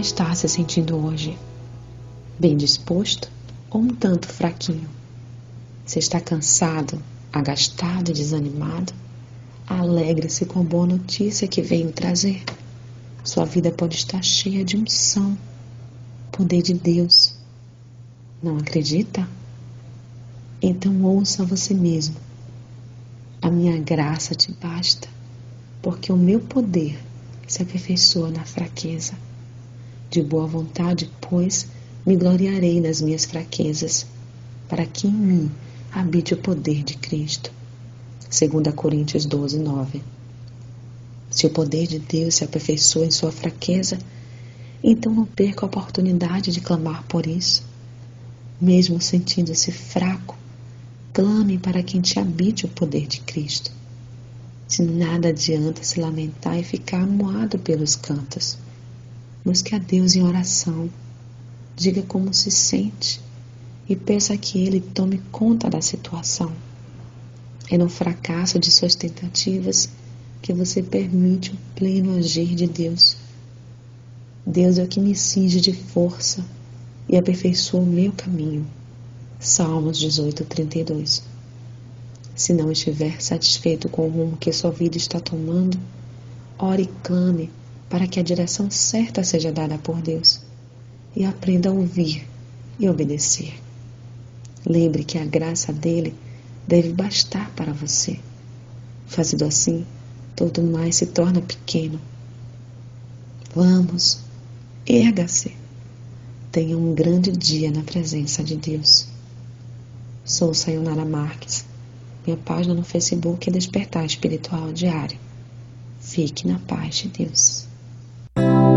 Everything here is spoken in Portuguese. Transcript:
está se sentindo hoje? Bem disposto ou um tanto fraquinho? Você está cansado, agastado e desanimado? Alegre-se com a boa notícia que venho trazer. Sua vida pode estar cheia de unção, poder de Deus. Não acredita? Então ouça você mesmo. A minha graça te basta, porque o meu poder se aperfeiçoa na fraqueza. De boa vontade, pois, me gloriarei nas minhas fraquezas, para que em mim habite o poder de Cristo. 2 Coríntios 12, 9. Se o poder de Deus se aperfeiçoa em sua fraqueza, então não perca a oportunidade de clamar por isso. Mesmo sentindo-se fraco, clame para quem te habite o poder de Cristo. De nada adianta se lamentar e ficar amuado pelos cantos. Busque a Deus em oração. Diga como se sente e peça que Ele tome conta da situação. É no fracasso de suas tentativas que você permite o pleno agir de Deus. Deus é o que me cinge de força e aperfeiçoa o meu caminho. Salmos 18, 32. Se não estiver satisfeito com o rumo que sua vida está tomando, ore e clame para que a direção certa seja dada por Deus e aprenda a ouvir e obedecer. Lembre que a graça dele deve bastar para você. Fazendo assim, todo mais se torna pequeno. Vamos, erga-se. Tenha um grande dia na presença de Deus. Sou Sayonara Marques minha página no Facebook é Despertar Espiritual Diário. Fique na paz de Deus. Thank you.